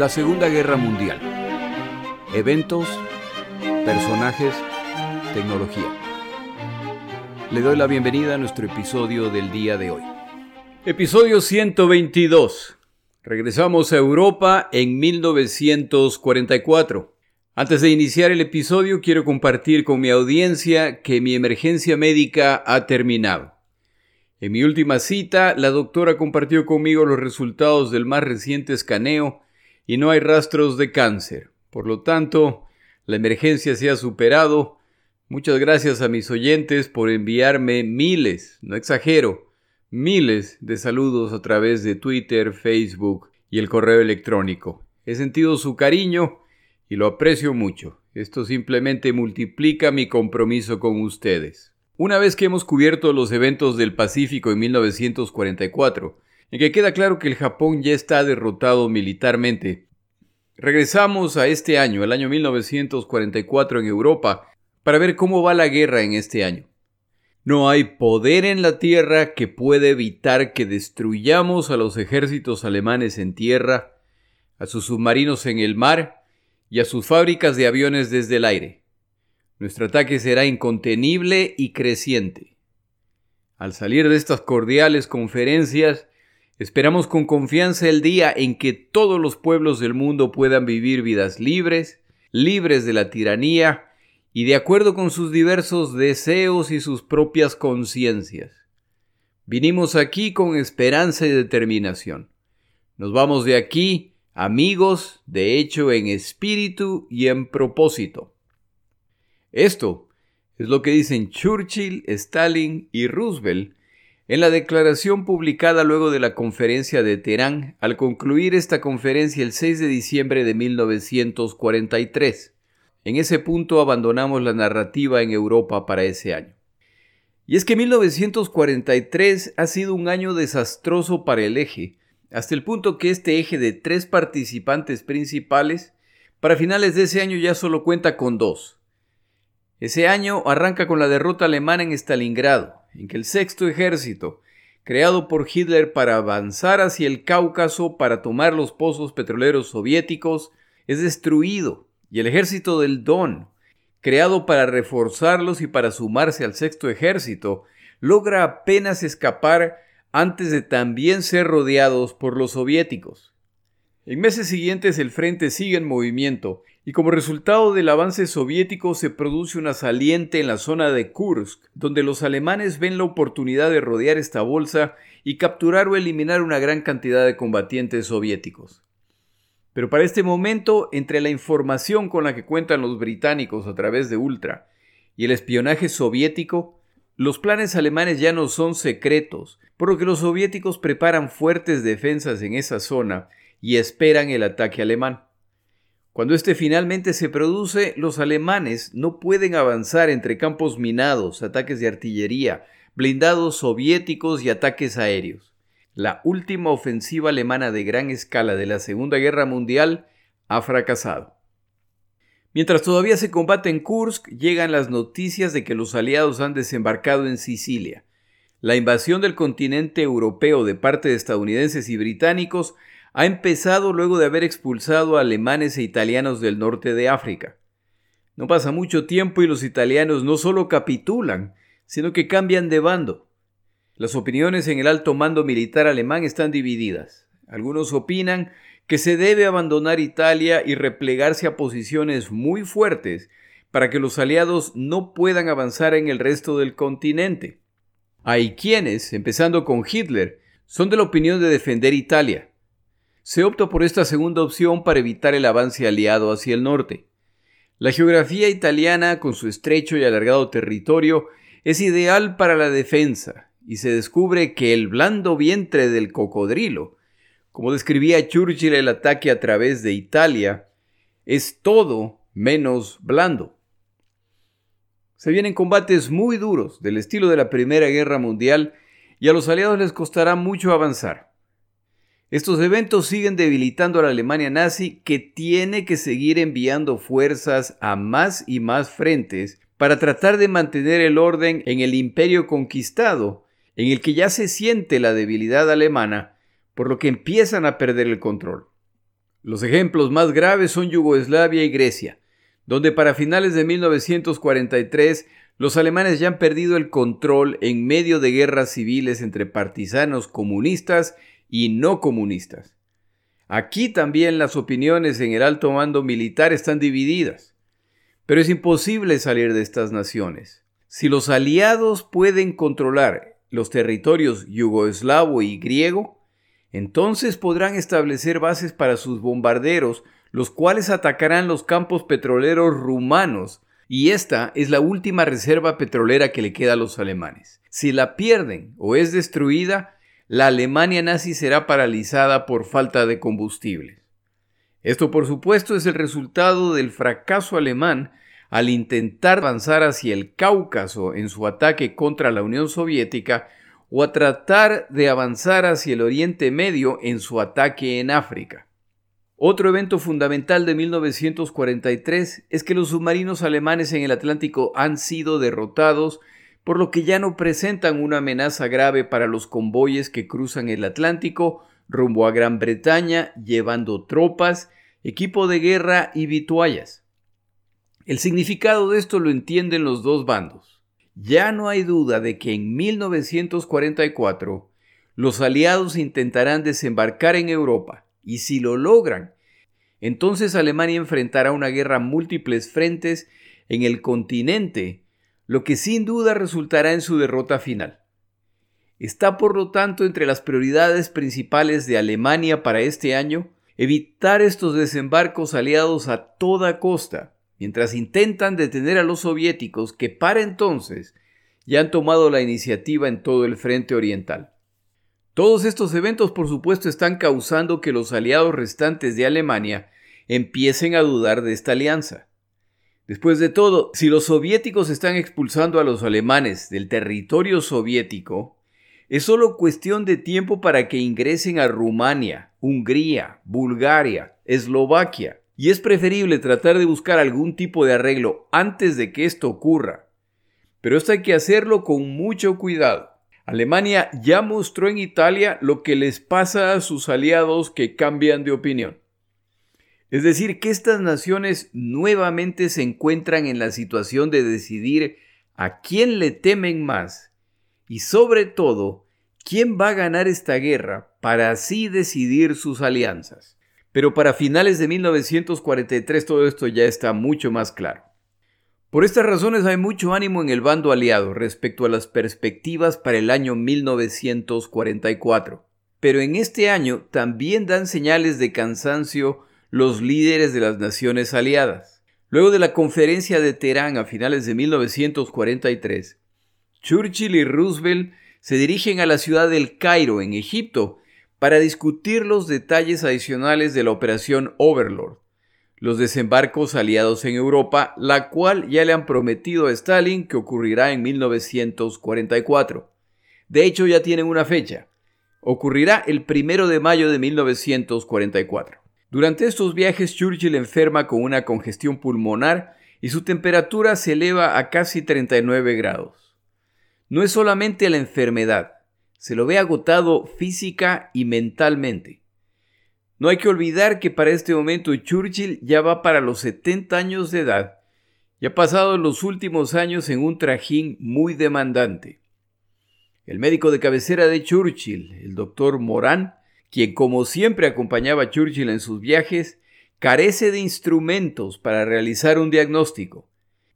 La Segunda Guerra Mundial. Eventos, personajes, tecnología. Le doy la bienvenida a nuestro episodio del día de hoy. Episodio 122. Regresamos a Europa en 1944. Antes de iniciar el episodio quiero compartir con mi audiencia que mi emergencia médica ha terminado. En mi última cita, la doctora compartió conmigo los resultados del más reciente escaneo y no hay rastros de cáncer. Por lo tanto, la emergencia se ha superado. Muchas gracias a mis oyentes por enviarme miles, no exagero, miles de saludos a través de Twitter, Facebook y el correo electrónico. He sentido su cariño y lo aprecio mucho. Esto simplemente multiplica mi compromiso con ustedes. Una vez que hemos cubierto los eventos del Pacífico en 1944, en que queda claro que el Japón ya está derrotado militarmente, regresamos a este año, el año 1944 en Europa, para ver cómo va la guerra en este año. No hay poder en la tierra que pueda evitar que destruyamos a los ejércitos alemanes en tierra, a sus submarinos en el mar y a sus fábricas de aviones desde el aire. Nuestro ataque será incontenible y creciente. Al salir de estas cordiales conferencias, esperamos con confianza el día en que todos los pueblos del mundo puedan vivir vidas libres, libres de la tiranía y de acuerdo con sus diversos deseos y sus propias conciencias. Vinimos aquí con esperanza y determinación. Nos vamos de aquí amigos, de hecho, en espíritu y en propósito. Esto es lo que dicen Churchill, Stalin y Roosevelt en la declaración publicada luego de la conferencia de Teherán al concluir esta conferencia el 6 de diciembre de 1943. En ese punto abandonamos la narrativa en Europa para ese año. Y es que 1943 ha sido un año desastroso para el eje, hasta el punto que este eje de tres participantes principales, para finales de ese año ya solo cuenta con dos. Ese año arranca con la derrota alemana en Stalingrado, en que el sexto ejército, creado por Hitler para avanzar hacia el Cáucaso para tomar los pozos petroleros soviéticos, es destruido, y el ejército del Don, creado para reforzarlos y para sumarse al sexto ejército, logra apenas escapar antes de también ser rodeados por los soviéticos. En meses siguientes el frente sigue en movimiento y como resultado del avance soviético se produce una saliente en la zona de Kursk, donde los alemanes ven la oportunidad de rodear esta bolsa y capturar o eliminar una gran cantidad de combatientes soviéticos. Pero para este momento, entre la información con la que cuentan los británicos a través de Ultra y el espionaje soviético, los planes alemanes ya no son secretos, por lo que los soviéticos preparan fuertes defensas en esa zona y esperan el ataque alemán. Cuando este finalmente se produce, los alemanes no pueden avanzar entre campos minados, ataques de artillería, blindados soviéticos y ataques aéreos. La última ofensiva alemana de gran escala de la Segunda Guerra Mundial ha fracasado. Mientras todavía se combate en Kursk, llegan las noticias de que los aliados han desembarcado en Sicilia. La invasión del continente europeo de parte de estadounidenses y británicos ha empezado luego de haber expulsado a alemanes e italianos del norte de África. No pasa mucho tiempo y los italianos no solo capitulan, sino que cambian de bando. Las opiniones en el alto mando militar alemán están divididas. Algunos opinan que se debe abandonar Italia y replegarse a posiciones muy fuertes para que los aliados no puedan avanzar en el resto del continente. Hay quienes, empezando con Hitler, son de la opinión de defender Italia. Se opta por esta segunda opción para evitar el avance aliado hacia el norte. La geografía italiana, con su estrecho y alargado territorio, es ideal para la defensa, y se descubre que el blando vientre del cocodrilo como describía Churchill el ataque a través de Italia, es todo menos blando. Se vienen combates muy duros del estilo de la Primera Guerra Mundial y a los aliados les costará mucho avanzar. Estos eventos siguen debilitando a la Alemania nazi que tiene que seguir enviando fuerzas a más y más frentes para tratar de mantener el orden en el imperio conquistado, en el que ya se siente la debilidad alemana por lo que empiezan a perder el control. Los ejemplos más graves son Yugoslavia y Grecia, donde para finales de 1943 los alemanes ya han perdido el control en medio de guerras civiles entre partisanos comunistas y no comunistas. Aquí también las opiniones en el alto mando militar están divididas, pero es imposible salir de estas naciones. Si los aliados pueden controlar los territorios yugoslavo y griego, entonces podrán establecer bases para sus bombarderos, los cuales atacarán los campos petroleros rumanos, y esta es la última reserva petrolera que le queda a los alemanes. Si la pierden o es destruida, la Alemania nazi será paralizada por falta de combustible. Esto por supuesto es el resultado del fracaso alemán al intentar avanzar hacia el Cáucaso en su ataque contra la Unión Soviética o a tratar de avanzar hacia el Oriente Medio en su ataque en África. Otro evento fundamental de 1943 es que los submarinos alemanes en el Atlántico han sido derrotados, por lo que ya no presentan una amenaza grave para los convoyes que cruzan el Atlántico rumbo a Gran Bretaña llevando tropas, equipo de guerra y vituallas. El significado de esto lo entienden los dos bandos. Ya no hay duda de que en 1944 los aliados intentarán desembarcar en Europa, y si lo logran, entonces Alemania enfrentará una guerra a múltiples frentes en el continente, lo que sin duda resultará en su derrota final. Está por lo tanto entre las prioridades principales de Alemania para este año evitar estos desembarcos aliados a toda costa, mientras intentan detener a los soviéticos que para entonces ya han tomado la iniciativa en todo el frente oriental. Todos estos eventos por supuesto están causando que los aliados restantes de Alemania empiecen a dudar de esta alianza. Después de todo, si los soviéticos están expulsando a los alemanes del territorio soviético, es solo cuestión de tiempo para que ingresen a Rumania, Hungría, Bulgaria, Eslovaquia, y es preferible tratar de buscar algún tipo de arreglo antes de que esto ocurra. Pero esto hay que hacerlo con mucho cuidado. Alemania ya mostró en Italia lo que les pasa a sus aliados que cambian de opinión. Es decir, que estas naciones nuevamente se encuentran en la situación de decidir a quién le temen más y sobre todo, quién va a ganar esta guerra para así decidir sus alianzas. Pero para finales de 1943 todo esto ya está mucho más claro. Por estas razones hay mucho ánimo en el bando aliado respecto a las perspectivas para el año 1944. Pero en este año también dan señales de cansancio los líderes de las naciones aliadas. Luego de la conferencia de Teherán a finales de 1943, Churchill y Roosevelt se dirigen a la ciudad del Cairo, en Egipto, para discutir los detalles adicionales de la operación Overlord, los desembarcos aliados en Europa, la cual ya le han prometido a Stalin que ocurrirá en 1944. De hecho, ya tienen una fecha. Ocurrirá el primero de mayo de 1944. Durante estos viajes, Churchill enferma con una congestión pulmonar y su temperatura se eleva a casi 39 grados. No es solamente la enfermedad, se lo ve agotado física y mentalmente. No hay que olvidar que para este momento Churchill ya va para los 70 años de edad y ha pasado los últimos años en un trajín muy demandante. El médico de cabecera de Churchill, el doctor Moran, quien como siempre acompañaba a Churchill en sus viajes, carece de instrumentos para realizar un diagnóstico,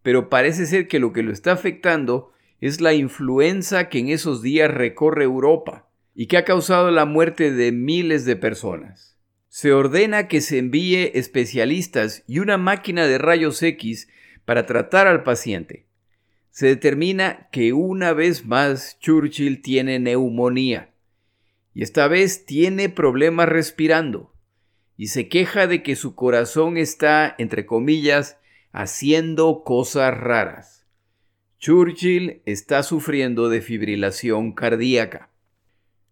pero parece ser que lo que lo está afectando es la influenza que en esos días recorre Europa y que ha causado la muerte de miles de personas. Se ordena que se envíe especialistas y una máquina de rayos X para tratar al paciente. Se determina que una vez más Churchill tiene neumonía y esta vez tiene problemas respirando y se queja de que su corazón está, entre comillas, haciendo cosas raras. Churchill está sufriendo de fibrilación cardíaca.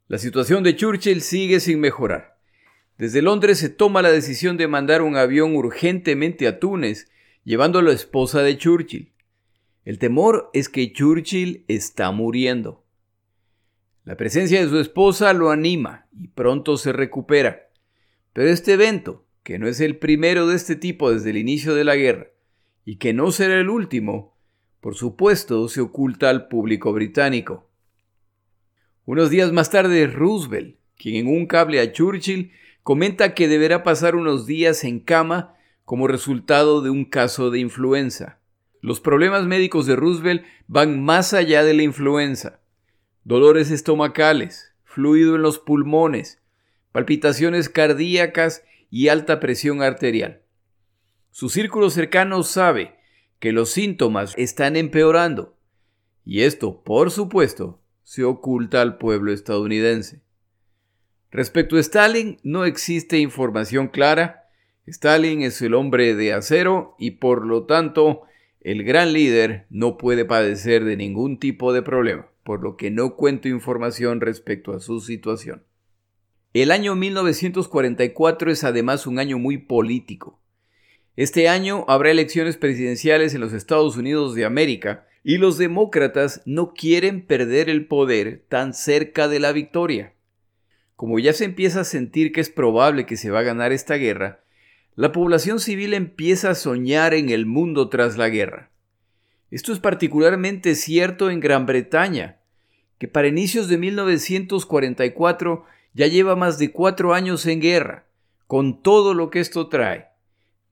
La situación de Churchill sigue sin mejorar. Desde Londres se toma la decisión de mandar un avión urgentemente a Túnez, llevando a la esposa de Churchill. El temor es que Churchill está muriendo. La presencia de su esposa lo anima y pronto se recupera. Pero este evento, que no es el primero de este tipo desde el inicio de la guerra, y que no será el último, por supuesto se oculta al público británico. Unos días más tarde, Roosevelt, quien en un cable a Churchill comenta que deberá pasar unos días en cama como resultado de un caso de influenza. Los problemas médicos de Roosevelt van más allá de la influenza. Dolores estomacales, fluido en los pulmones, palpitaciones cardíacas y alta presión arterial. Su círculo cercano sabe que los síntomas están empeorando y esto, por supuesto, se oculta al pueblo estadounidense. Respecto a Stalin, no existe información clara. Stalin es el hombre de acero y por lo tanto el gran líder no puede padecer de ningún tipo de problema, por lo que no cuento información respecto a su situación. El año 1944 es además un año muy político. Este año habrá elecciones presidenciales en los Estados Unidos de América y los demócratas no quieren perder el poder tan cerca de la victoria. Como ya se empieza a sentir que es probable que se va a ganar esta guerra, la población civil empieza a soñar en el mundo tras la guerra. Esto es particularmente cierto en Gran Bretaña, que para inicios de 1944 ya lleva más de cuatro años en guerra, con todo lo que esto trae.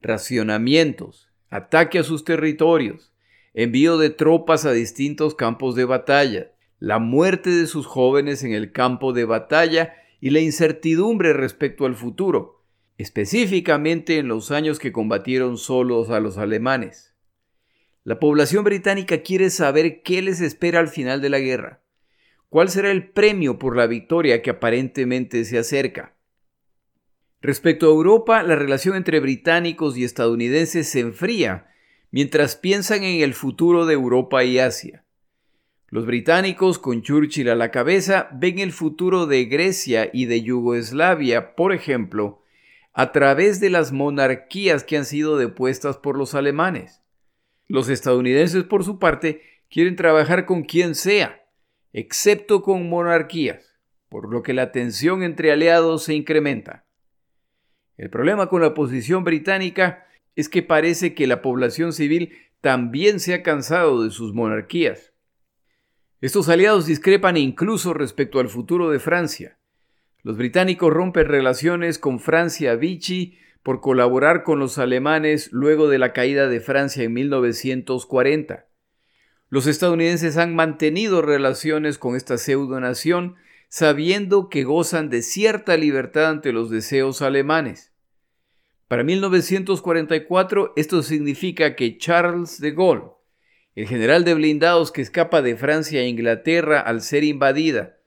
Racionamientos, ataque a sus territorios, envío de tropas a distintos campos de batalla, la muerte de sus jóvenes en el campo de batalla y la incertidumbre respecto al futuro, específicamente en los años que combatieron solos a los alemanes. La población británica quiere saber qué les espera al final de la guerra. ¿Cuál será el premio por la victoria que aparentemente se acerca? Respecto a Europa, la relación entre británicos y estadounidenses se enfría mientras piensan en el futuro de Europa y Asia. Los británicos, con Churchill a la cabeza, ven el futuro de Grecia y de Yugoslavia, por ejemplo, a través de las monarquías que han sido depuestas por los alemanes. Los estadounidenses, por su parte, quieren trabajar con quien sea, excepto con monarquías, por lo que la tensión entre aliados se incrementa. El problema con la posición británica es que parece que la población civil también se ha cansado de sus monarquías. Estos aliados discrepan incluso respecto al futuro de Francia. Los británicos rompen relaciones con Francia Vichy por colaborar con los alemanes luego de la caída de Francia en 1940. Los estadounidenses han mantenido relaciones con esta pseudo-nación sabiendo que gozan de cierta libertad ante los deseos alemanes. Para 1944 esto significa que Charles de Gaulle, el general de blindados que escapa de Francia e Inglaterra al ser invadida,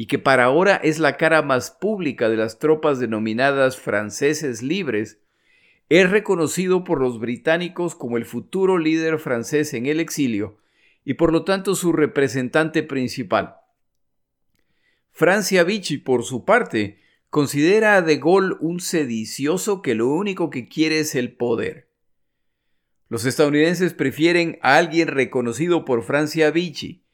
y que para ahora es la cara más pública de las tropas denominadas franceses libres, es reconocido por los británicos como el futuro líder francés en el exilio y por lo tanto su representante principal. Francia Vichy, por su parte, considera a De Gaulle un sedicioso que lo único que quiere es el poder. Los estadounidenses prefieren a alguien reconocido por Francia Vichy,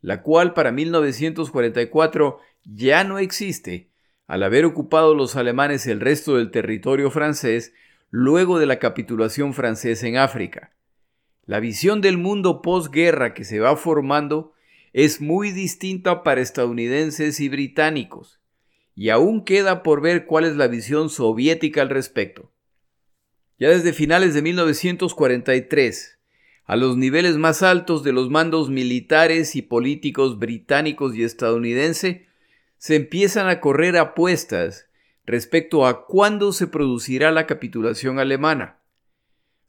la cual para 1944 ya no existe, al haber ocupado los alemanes el resto del territorio francés luego de la capitulación francesa en África. La visión del mundo posguerra que se va formando es muy distinta para estadounidenses y británicos, y aún queda por ver cuál es la visión soviética al respecto. Ya desde finales de 1943, a los niveles más altos de los mandos militares y políticos británicos y estadounidenses, se empiezan a correr apuestas respecto a cuándo se producirá la capitulación alemana.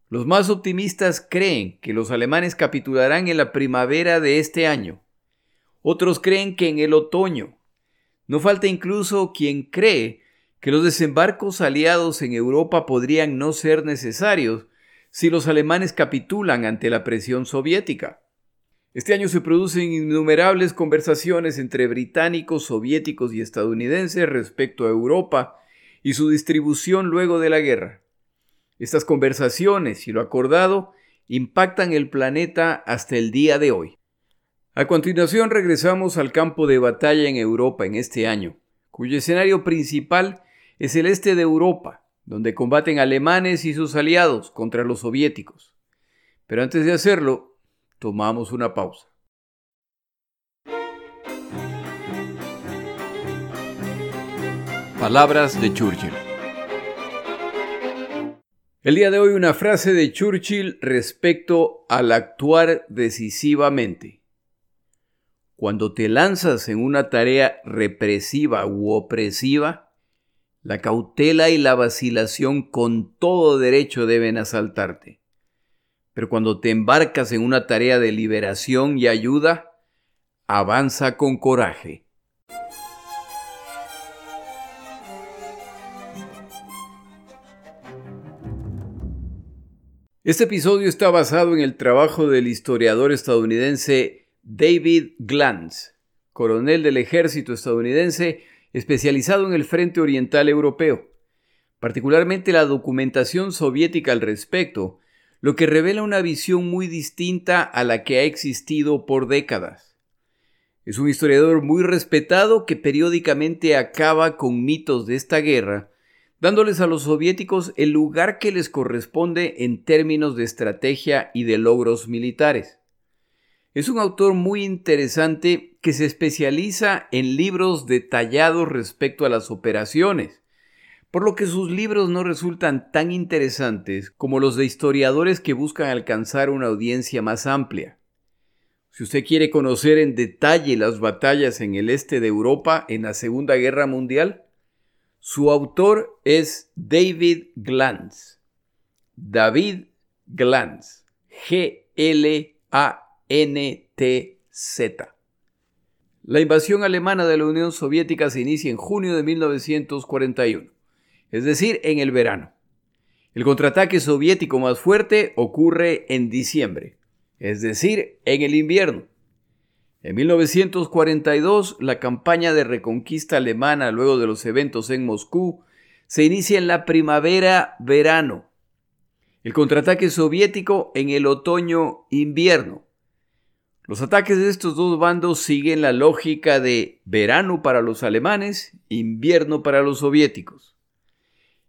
Los más optimistas creen que los alemanes capitularán en la primavera de este año. Otros creen que en el otoño. No falta incluso quien cree que los desembarcos aliados en Europa podrían no ser necesarios si los alemanes capitulan ante la presión soviética. Este año se producen innumerables conversaciones entre británicos, soviéticos y estadounidenses respecto a Europa y su distribución luego de la guerra. Estas conversaciones y lo acordado impactan el planeta hasta el día de hoy. A continuación regresamos al campo de batalla en Europa en este año, cuyo escenario principal es el este de Europa, donde combaten alemanes y sus aliados contra los soviéticos. Pero antes de hacerlo, tomamos una pausa. Palabras de Churchill. El día de hoy una frase de Churchill respecto al actuar decisivamente. Cuando te lanzas en una tarea represiva u opresiva, la cautela y la vacilación con todo derecho deben asaltarte. Pero cuando te embarcas en una tarea de liberación y ayuda, avanza con coraje. Este episodio está basado en el trabajo del historiador estadounidense David Glantz, coronel del ejército estadounidense especializado en el Frente Oriental Europeo, particularmente la documentación soviética al respecto, lo que revela una visión muy distinta a la que ha existido por décadas. Es un historiador muy respetado que periódicamente acaba con mitos de esta guerra, dándoles a los soviéticos el lugar que les corresponde en términos de estrategia y de logros militares. Es un autor muy interesante que se especializa en libros detallados respecto a las operaciones, por lo que sus libros no resultan tan interesantes como los de historiadores que buscan alcanzar una audiencia más amplia. Si usted quiere conocer en detalle las batallas en el este de Europa en la Segunda Guerra Mundial, su autor es David Glantz. David Glantz. G-L-A-N-T-Z. La invasión alemana de la Unión Soviética se inicia en junio de 1941, es decir, en el verano. El contraataque soviético más fuerte ocurre en diciembre, es decir, en el invierno. En 1942, la campaña de reconquista alemana luego de los eventos en Moscú se inicia en la primavera-verano. El contraataque soviético en el otoño-invierno. Los ataques de estos dos bandos siguen la lógica de verano para los alemanes, invierno para los soviéticos.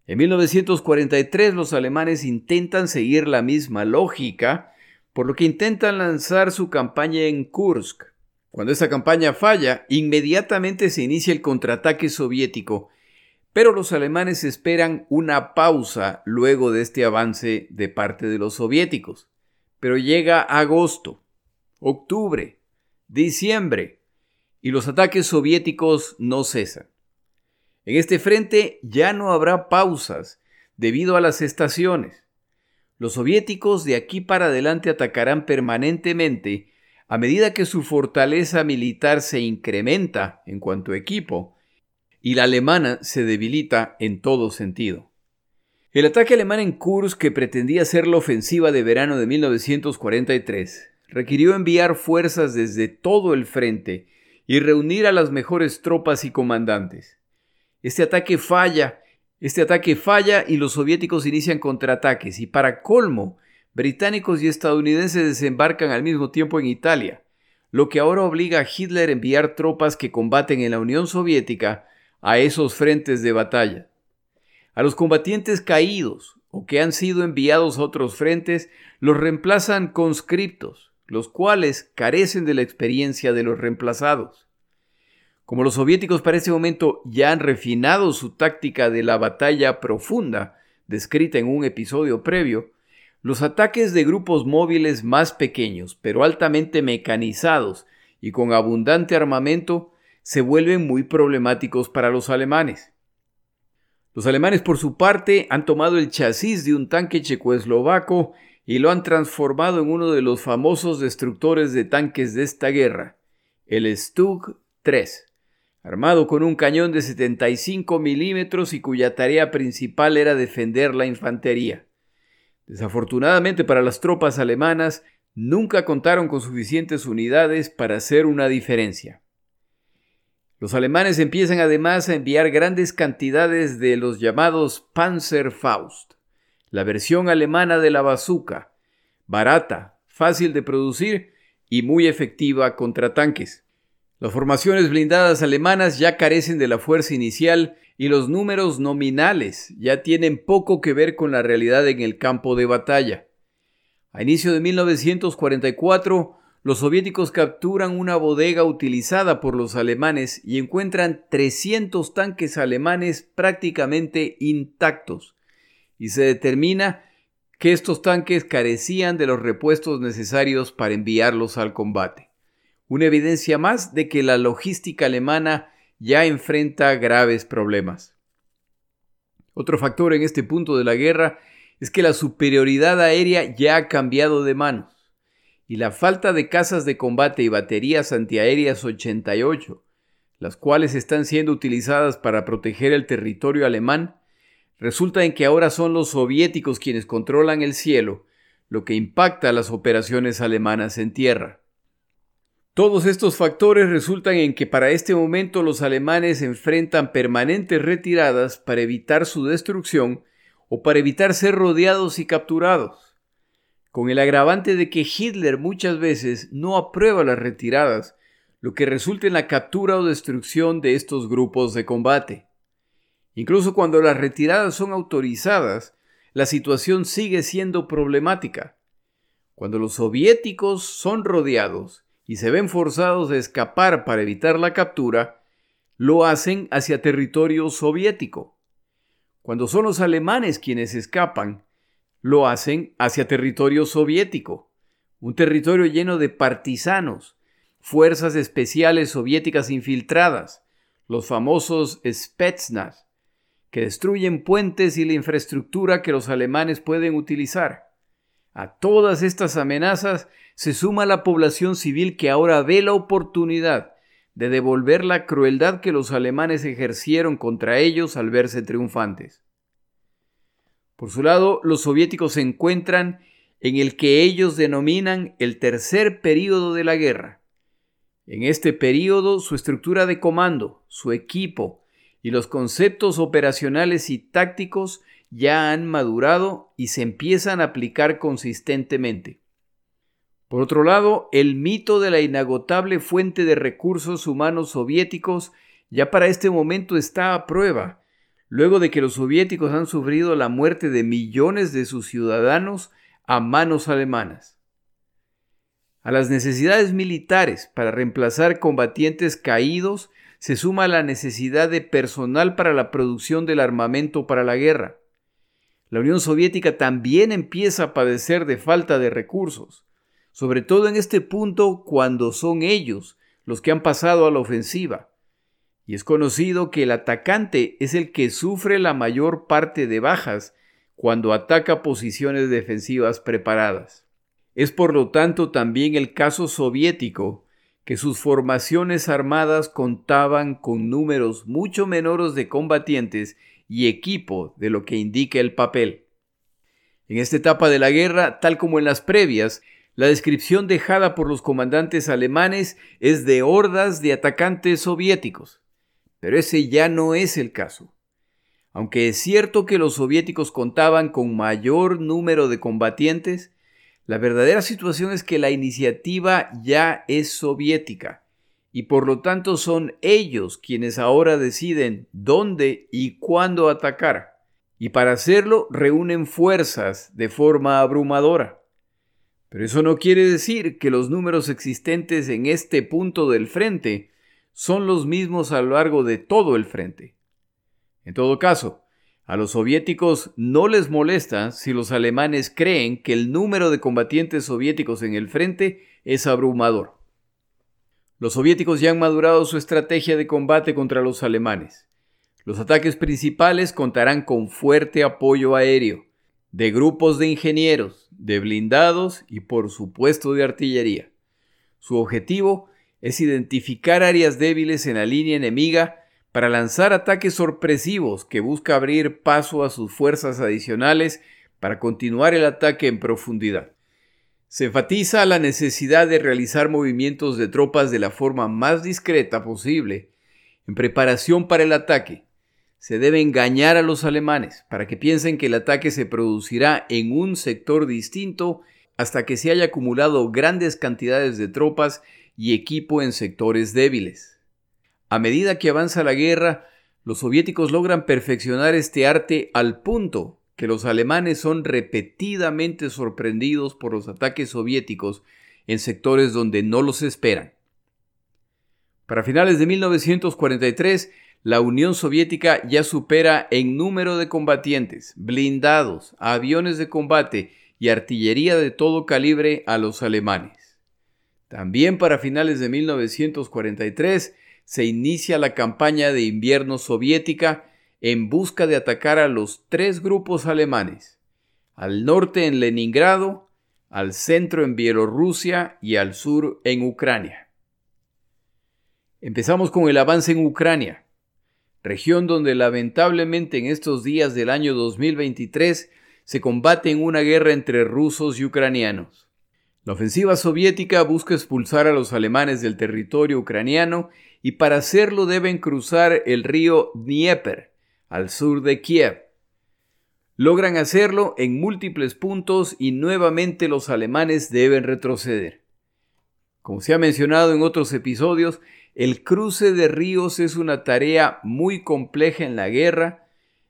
En 1943 los alemanes intentan seguir la misma lógica, por lo que intentan lanzar su campaña en Kursk, cuando esta campaña falla, inmediatamente se inicia el contraataque soviético, pero los alemanes esperan una pausa luego de este avance de parte de los soviéticos. Pero llega agosto, octubre, diciembre, y los ataques soviéticos no cesan. En este frente ya no habrá pausas debido a las estaciones. Los soviéticos de aquí para adelante atacarán permanentemente a medida que su fortaleza militar se incrementa en cuanto a equipo y la alemana se debilita en todo sentido. El ataque alemán en Kursk, que pretendía ser la ofensiva de verano de 1943, requirió enviar fuerzas desde todo el frente y reunir a las mejores tropas y comandantes. Este ataque falla, este ataque falla y los soviéticos inician contraataques y para colmo, británicos y estadounidenses desembarcan al mismo tiempo en Italia, lo que ahora obliga a Hitler a enviar tropas que combaten en la Unión Soviética a esos frentes de batalla. A los combatientes caídos o que han sido enviados a otros frentes los reemplazan conscriptos, los cuales carecen de la experiencia de los reemplazados. Como los soviéticos para ese momento ya han refinado su táctica de la batalla profunda, descrita en un episodio previo, los ataques de grupos móviles más pequeños, pero altamente mecanizados y con abundante armamento, se vuelven muy problemáticos para los alemanes. Los alemanes, por su parte, han tomado el chasis de un tanque checoslovaco y lo han transformado en uno de los famosos destructores de tanques de esta guerra, el Stug 3, armado con un cañón de 75 milímetros y cuya tarea principal era defender la infantería. Desafortunadamente para las tropas alemanas, nunca contaron con suficientes unidades para hacer una diferencia. Los alemanes empiezan además a enviar grandes cantidades de los llamados Panzerfaust, la versión alemana de la bazooka, barata, fácil de producir y muy efectiva contra tanques. Las formaciones blindadas alemanas ya carecen de la fuerza inicial y los números nominales ya tienen poco que ver con la realidad en el campo de batalla. A inicio de 1944, los soviéticos capturan una bodega utilizada por los alemanes y encuentran 300 tanques alemanes prácticamente intactos, y se determina que estos tanques carecían de los repuestos necesarios para enviarlos al combate una evidencia más de que la logística alemana ya enfrenta graves problemas. Otro factor en este punto de la guerra es que la superioridad aérea ya ha cambiado de manos y la falta de casas de combate y baterías antiaéreas 88, las cuales están siendo utilizadas para proteger el territorio alemán, resulta en que ahora son los soviéticos quienes controlan el cielo, lo que impacta las operaciones alemanas en tierra. Todos estos factores resultan en que para este momento los alemanes enfrentan permanentes retiradas para evitar su destrucción o para evitar ser rodeados y capturados, con el agravante de que Hitler muchas veces no aprueba las retiradas, lo que resulta en la captura o destrucción de estos grupos de combate. Incluso cuando las retiradas son autorizadas, la situación sigue siendo problemática. Cuando los soviéticos son rodeados, y se ven forzados a escapar para evitar la captura, lo hacen hacia territorio soviético. Cuando son los alemanes quienes escapan, lo hacen hacia territorio soviético, un territorio lleno de partisanos, fuerzas especiales soviéticas infiltradas, los famosos Spetsnaz, que destruyen puentes y la infraestructura que los alemanes pueden utilizar. A todas estas amenazas se suma la población civil que ahora ve la oportunidad de devolver la crueldad que los alemanes ejercieron contra ellos al verse triunfantes. Por su lado, los soviéticos se encuentran en el que ellos denominan el tercer período de la guerra. En este período, su estructura de comando, su equipo y los conceptos operacionales y tácticos ya han madurado y se empiezan a aplicar consistentemente. Por otro lado, el mito de la inagotable fuente de recursos humanos soviéticos ya para este momento está a prueba, luego de que los soviéticos han sufrido la muerte de millones de sus ciudadanos a manos alemanas. A las necesidades militares para reemplazar combatientes caídos se suma la necesidad de personal para la producción del armamento para la guerra. La Unión Soviética también empieza a padecer de falta de recursos, sobre todo en este punto cuando son ellos los que han pasado a la ofensiva. Y es conocido que el atacante es el que sufre la mayor parte de bajas cuando ataca posiciones defensivas preparadas. Es por lo tanto también el caso soviético que sus formaciones armadas contaban con números mucho menores de combatientes y equipo de lo que indica el papel. En esta etapa de la guerra, tal como en las previas, la descripción dejada por los comandantes alemanes es de hordas de atacantes soviéticos. Pero ese ya no es el caso. Aunque es cierto que los soviéticos contaban con mayor número de combatientes, la verdadera situación es que la iniciativa ya es soviética y por lo tanto son ellos quienes ahora deciden dónde y cuándo atacar, y para hacerlo reúnen fuerzas de forma abrumadora. Pero eso no quiere decir que los números existentes en este punto del frente son los mismos a lo largo de todo el frente. En todo caso, a los soviéticos no les molesta si los alemanes creen que el número de combatientes soviéticos en el frente es abrumador. Los soviéticos ya han madurado su estrategia de combate contra los alemanes. Los ataques principales contarán con fuerte apoyo aéreo, de grupos de ingenieros, de blindados y por supuesto de artillería. Su objetivo es identificar áreas débiles en la línea enemiga para lanzar ataques sorpresivos que busca abrir paso a sus fuerzas adicionales para continuar el ataque en profundidad. Se enfatiza la necesidad de realizar movimientos de tropas de la forma más discreta posible en preparación para el ataque. Se debe engañar a los alemanes para que piensen que el ataque se producirá en un sector distinto hasta que se haya acumulado grandes cantidades de tropas y equipo en sectores débiles. A medida que avanza la guerra, los soviéticos logran perfeccionar este arte al punto que los alemanes son repetidamente sorprendidos por los ataques soviéticos en sectores donde no los esperan. Para finales de 1943, la Unión Soviética ya supera en número de combatientes, blindados, aviones de combate y artillería de todo calibre a los alemanes. También para finales de 1943 se inicia la campaña de invierno soviética en busca de atacar a los tres grupos alemanes, al norte en Leningrado, al centro en Bielorrusia y al sur en Ucrania. Empezamos con el avance en Ucrania, región donde lamentablemente en estos días del año 2023 se combate en una guerra entre rusos y ucranianos. La ofensiva soviética busca expulsar a los alemanes del territorio ucraniano y para hacerlo deben cruzar el río Dnieper, al sur de Kiev. Logran hacerlo en múltiples puntos y nuevamente los alemanes deben retroceder. Como se ha mencionado en otros episodios, el cruce de ríos es una tarea muy compleja en la guerra,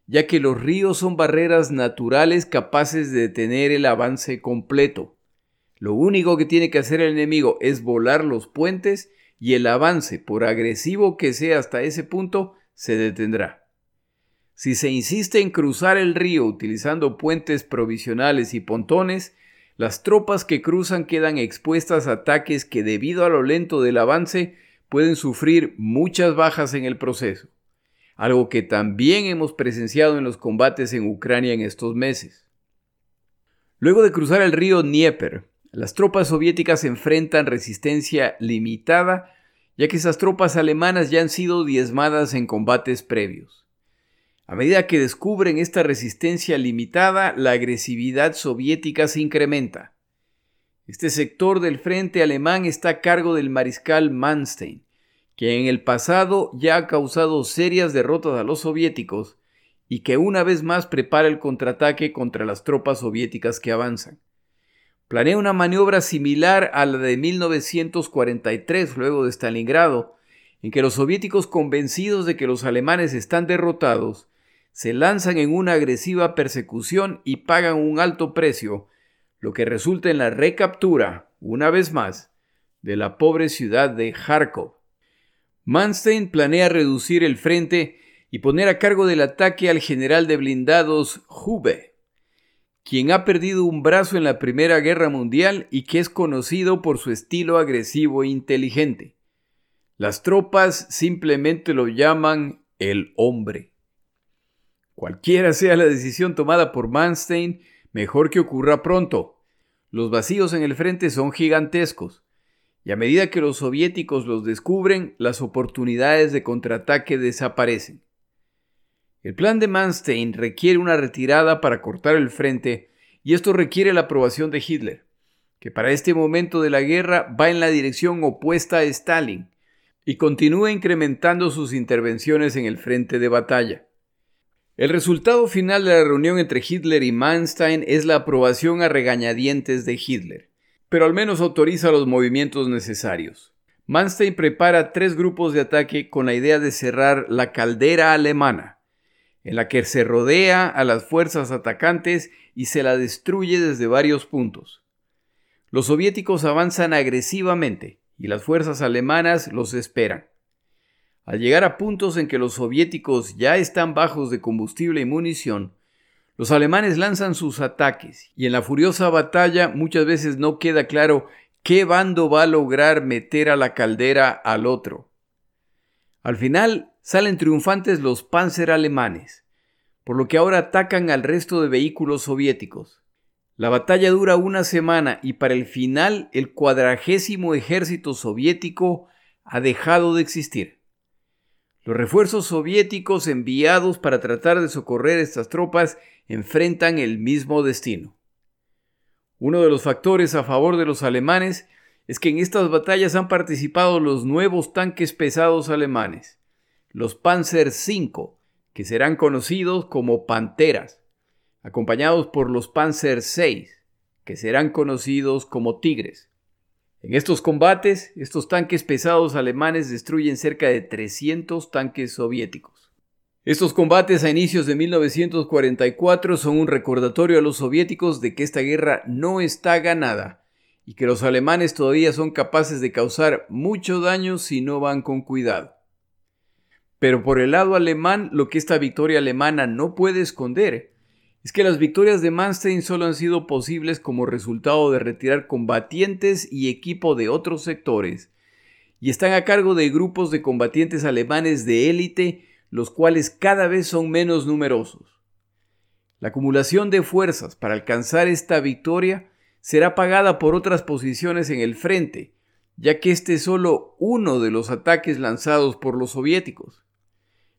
ya que los ríos son barreras naturales capaces de detener el avance completo. Lo único que tiene que hacer el enemigo es volar los puentes y el avance, por agresivo que sea hasta ese punto, se detendrá. Si se insiste en cruzar el río utilizando puentes provisionales y pontones, las tropas que cruzan quedan expuestas a ataques que debido a lo lento del avance pueden sufrir muchas bajas en el proceso algo que también hemos presenciado en los combates en Ucrania en estos meses. Luego de cruzar el río Dnieper, las tropas soviéticas enfrentan resistencia limitada, ya que esas tropas alemanas ya han sido diezmadas en combates previos. A medida que descubren esta resistencia limitada, la agresividad soviética se incrementa. Este sector del frente alemán está a cargo del mariscal Manstein, que en el pasado ya ha causado serias derrotas a los soviéticos y que una vez más prepara el contraataque contra las tropas soviéticas que avanzan. Planea una maniobra similar a la de 1943 luego de Stalingrado, en que los soviéticos convencidos de que los alemanes están derrotados, se lanzan en una agresiva persecución y pagan un alto precio, lo que resulta en la recaptura, una vez más, de la pobre ciudad de Kharkov. Manstein planea reducir el frente y poner a cargo del ataque al general de blindados Hube, quien ha perdido un brazo en la Primera Guerra Mundial y que es conocido por su estilo agresivo e inteligente. Las tropas simplemente lo llaman el hombre. Cualquiera sea la decisión tomada por Manstein, mejor que ocurra pronto. Los vacíos en el frente son gigantescos y a medida que los soviéticos los descubren, las oportunidades de contraataque desaparecen. El plan de Manstein requiere una retirada para cortar el frente y esto requiere la aprobación de Hitler, que para este momento de la guerra va en la dirección opuesta a Stalin y continúa incrementando sus intervenciones en el frente de batalla. El resultado final de la reunión entre Hitler y Manstein es la aprobación a regañadientes de Hitler pero al menos autoriza los movimientos necesarios. Manstein prepara tres grupos de ataque con la idea de cerrar la caldera alemana, en la que se rodea a las fuerzas atacantes y se la destruye desde varios puntos. Los soviéticos avanzan agresivamente y las fuerzas alemanas los esperan. Al llegar a puntos en que los soviéticos ya están bajos de combustible y munición, los alemanes lanzan sus ataques y en la furiosa batalla muchas veces no queda claro qué bando va a lograr meter a la caldera al otro. Al final salen triunfantes los panzer alemanes, por lo que ahora atacan al resto de vehículos soviéticos. La batalla dura una semana y para el final el cuadragésimo ejército soviético ha dejado de existir. Los refuerzos soviéticos enviados para tratar de socorrer estas tropas enfrentan el mismo destino. Uno de los factores a favor de los alemanes es que en estas batallas han participado los nuevos tanques pesados alemanes, los Panzer V, que serán conocidos como Panteras, acompañados por los Panzer VI, que serán conocidos como Tigres. En estos combates, estos tanques pesados alemanes destruyen cerca de 300 tanques soviéticos. Estos combates a inicios de 1944 son un recordatorio a los soviéticos de que esta guerra no está ganada y que los alemanes todavía son capaces de causar mucho daño si no van con cuidado. Pero por el lado alemán, lo que esta victoria alemana no puede esconder es que las victorias de Manstein solo han sido posibles como resultado de retirar combatientes y equipo de otros sectores, y están a cargo de grupos de combatientes alemanes de élite, los cuales cada vez son menos numerosos. La acumulación de fuerzas para alcanzar esta victoria será pagada por otras posiciones en el frente, ya que este es solo uno de los ataques lanzados por los soviéticos.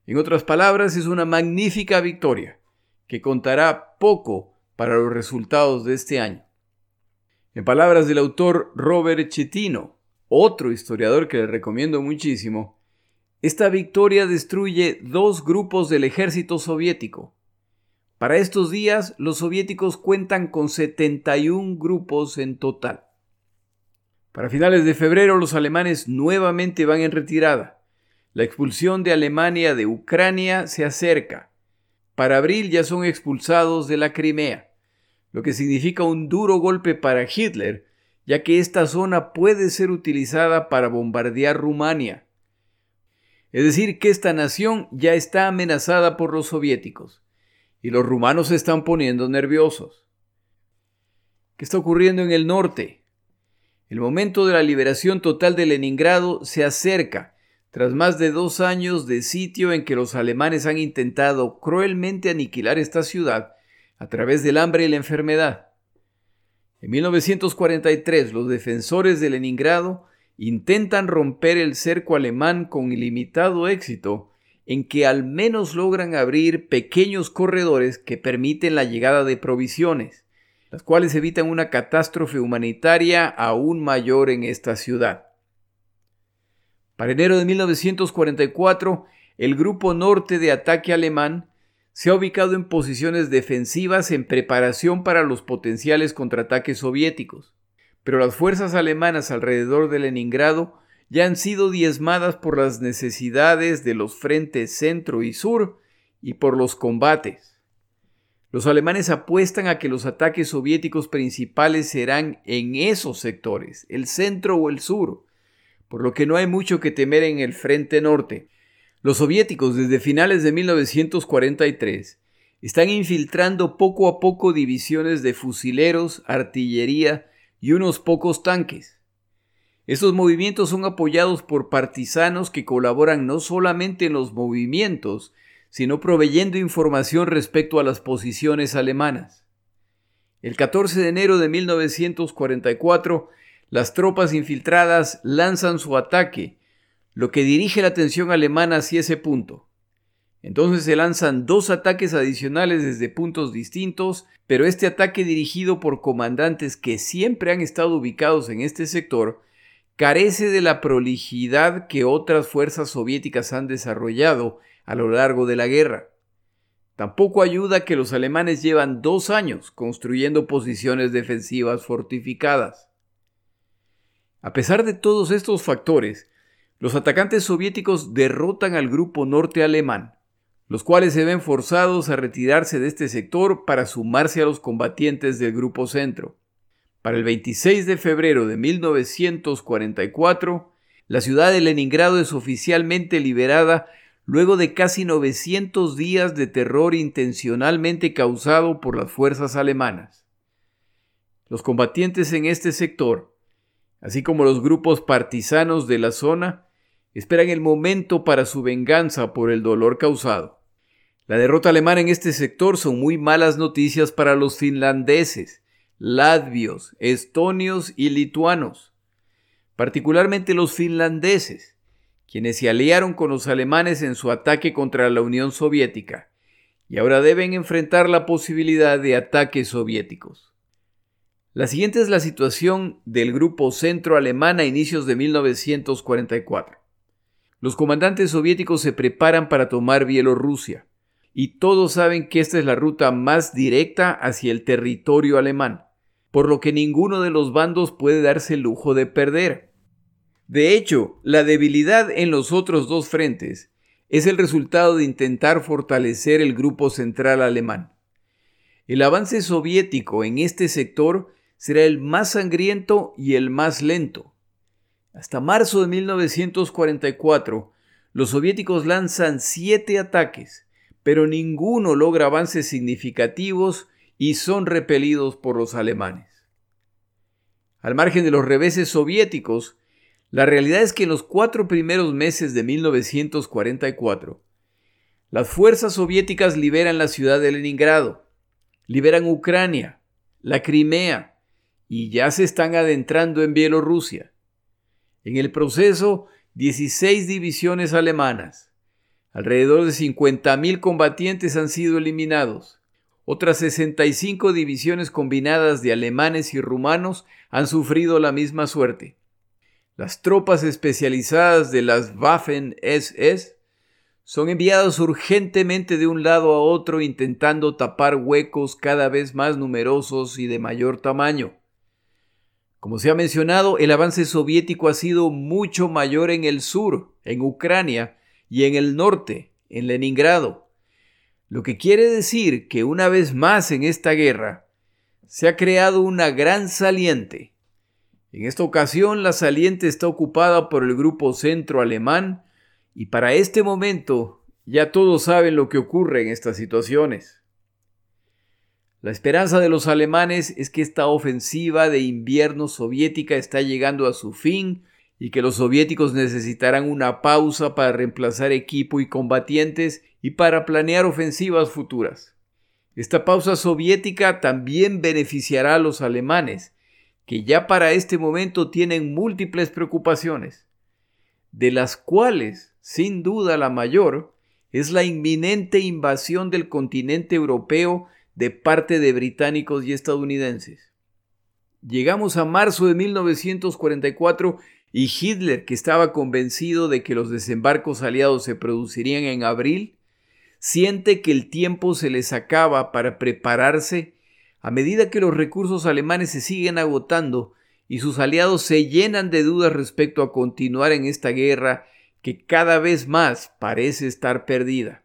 En otras palabras, es una magnífica victoria que contará poco para los resultados de este año. En palabras del autor Robert Chetino, otro historiador que le recomiendo muchísimo, esta victoria destruye dos grupos del ejército soviético. Para estos días, los soviéticos cuentan con 71 grupos en total. Para finales de febrero, los alemanes nuevamente van en retirada. La expulsión de Alemania de Ucrania se acerca para abril ya son expulsados de la Crimea, lo que significa un duro golpe para Hitler, ya que esta zona puede ser utilizada para bombardear Rumania. Es decir, que esta nación ya está amenazada por los soviéticos, y los rumanos se están poniendo nerviosos. ¿Qué está ocurriendo en el norte? El momento de la liberación total de Leningrado se acerca tras más de dos años de sitio en que los alemanes han intentado cruelmente aniquilar esta ciudad a través del hambre y la enfermedad. En 1943 los defensores de Leningrado intentan romper el cerco alemán con ilimitado éxito en que al menos logran abrir pequeños corredores que permiten la llegada de provisiones, las cuales evitan una catástrofe humanitaria aún mayor en esta ciudad. Para enero de 1944, el Grupo Norte de Ataque Alemán se ha ubicado en posiciones defensivas en preparación para los potenciales contraataques soviéticos, pero las fuerzas alemanas alrededor de Leningrado ya han sido diezmadas por las necesidades de los frentes centro y sur y por los combates. Los alemanes apuestan a que los ataques soviéticos principales serán en esos sectores, el centro o el sur, por lo que no hay mucho que temer en el frente norte. Los soviéticos desde finales de 1943 están infiltrando poco a poco divisiones de fusileros, artillería y unos pocos tanques. Estos movimientos son apoyados por partisanos que colaboran no solamente en los movimientos, sino proveyendo información respecto a las posiciones alemanas. El 14 de enero de 1944, las tropas infiltradas lanzan su ataque, lo que dirige la atención alemana hacia ese punto. Entonces se lanzan dos ataques adicionales desde puntos distintos, pero este ataque dirigido por comandantes que siempre han estado ubicados en este sector carece de la prolijidad que otras fuerzas soviéticas han desarrollado a lo largo de la guerra. Tampoco ayuda que los alemanes llevan dos años construyendo posiciones defensivas fortificadas. A pesar de todos estos factores, los atacantes soviéticos derrotan al grupo norte alemán, los cuales se ven forzados a retirarse de este sector para sumarse a los combatientes del grupo centro. Para el 26 de febrero de 1944, la ciudad de Leningrado es oficialmente liberada luego de casi 900 días de terror intencionalmente causado por las fuerzas alemanas. Los combatientes en este sector así como los grupos partisanos de la zona, esperan el momento para su venganza por el dolor causado. La derrota alemana en este sector son muy malas noticias para los finlandeses, latvios, estonios y lituanos, particularmente los finlandeses, quienes se aliaron con los alemanes en su ataque contra la Unión Soviética, y ahora deben enfrentar la posibilidad de ataques soviéticos. La siguiente es la situación del grupo centro alemán a inicios de 1944. Los comandantes soviéticos se preparan para tomar Bielorrusia, y todos saben que esta es la ruta más directa hacia el territorio alemán. por lo que ninguno de los bandos puede darse el lujo de perder. De hecho, la debilidad en los otros dos frentes es el resultado de intentar fortalecer el grupo central alemán. El avance soviético en este sector será el más sangriento y el más lento. Hasta marzo de 1944, los soviéticos lanzan siete ataques, pero ninguno logra avances significativos y son repelidos por los alemanes. Al margen de los reveses soviéticos, la realidad es que en los cuatro primeros meses de 1944, las fuerzas soviéticas liberan la ciudad de Leningrado, liberan Ucrania, la Crimea y ya se están adentrando en Bielorrusia. En el proceso, 16 divisiones alemanas, alrededor de 50.000 combatientes han sido eliminados. Otras 65 divisiones combinadas de alemanes y rumanos han sufrido la misma suerte. Las tropas especializadas de las Waffen-SS son enviadas urgentemente de un lado a otro intentando tapar huecos cada vez más numerosos y de mayor tamaño. Como se ha mencionado, el avance soviético ha sido mucho mayor en el sur, en Ucrania, y en el norte, en Leningrado. Lo que quiere decir que una vez más en esta guerra se ha creado una gran saliente en esta ocasión la saliente está ocupada por el grupo centro alemán y para este momento ya todos saben lo que ocurre en estas situaciones. La esperanza de los alemanes es que esta ofensiva de invierno soviética está llegando a su fin y que los soviéticos necesitarán una pausa para reemplazar equipo y combatientes y para planear ofensivas futuras. Esta pausa soviética también beneficiará a los alemanes, que ya para este momento tienen múltiples preocupaciones, de las cuales, sin duda la mayor, es la inminente invasión del continente europeo de parte de británicos y estadounidenses. Llegamos a marzo de 1944 y Hitler, que estaba convencido de que los desembarcos aliados se producirían en abril, siente que el tiempo se les acaba para prepararse a medida que los recursos alemanes se siguen agotando y sus aliados se llenan de dudas respecto a continuar en esta guerra que cada vez más parece estar perdida.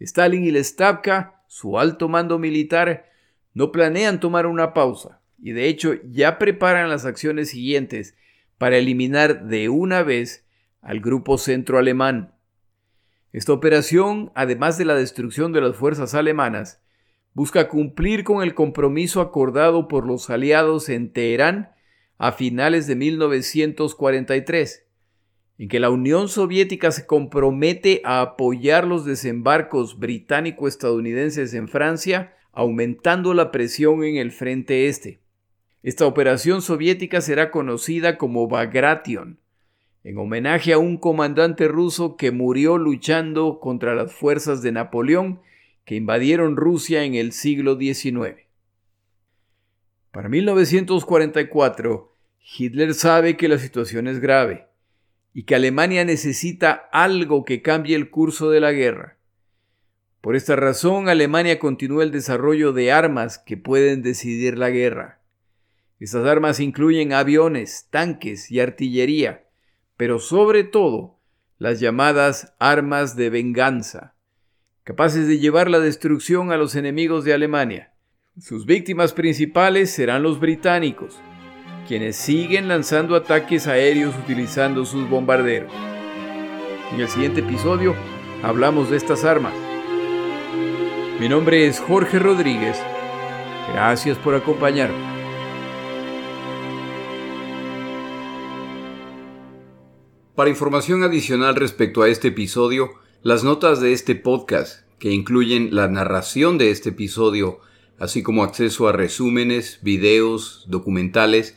Stalin y Lestavka, su alto mando militar, no planean tomar una pausa y de hecho ya preparan las acciones siguientes para eliminar de una vez al grupo centro alemán. Esta operación, además de la destrucción de las fuerzas alemanas, busca cumplir con el compromiso acordado por los aliados en Teherán a finales de 1943, en que la Unión Soviética se compromete a apoyar los desembarcos británico-estadounidenses en Francia, aumentando la presión en el frente este. Esta operación soviética será conocida como Bagration, en homenaje a un comandante ruso que murió luchando contra las fuerzas de Napoleón que invadieron Rusia en el siglo XIX. Para 1944, Hitler sabe que la situación es grave y que Alemania necesita algo que cambie el curso de la guerra. Por esta razón, Alemania continúa el desarrollo de armas que pueden decidir la guerra. Estas armas incluyen aviones, tanques y artillería, pero sobre todo las llamadas armas de venganza capaces de llevar la destrucción a los enemigos de Alemania. Sus víctimas principales serán los británicos, quienes siguen lanzando ataques aéreos utilizando sus bombarderos. En el siguiente episodio hablamos de estas armas. Mi nombre es Jorge Rodríguez. Gracias por acompañarme. Para información adicional respecto a este episodio, las notas de este podcast, que incluyen la narración de este episodio, así como acceso a resúmenes, videos, documentales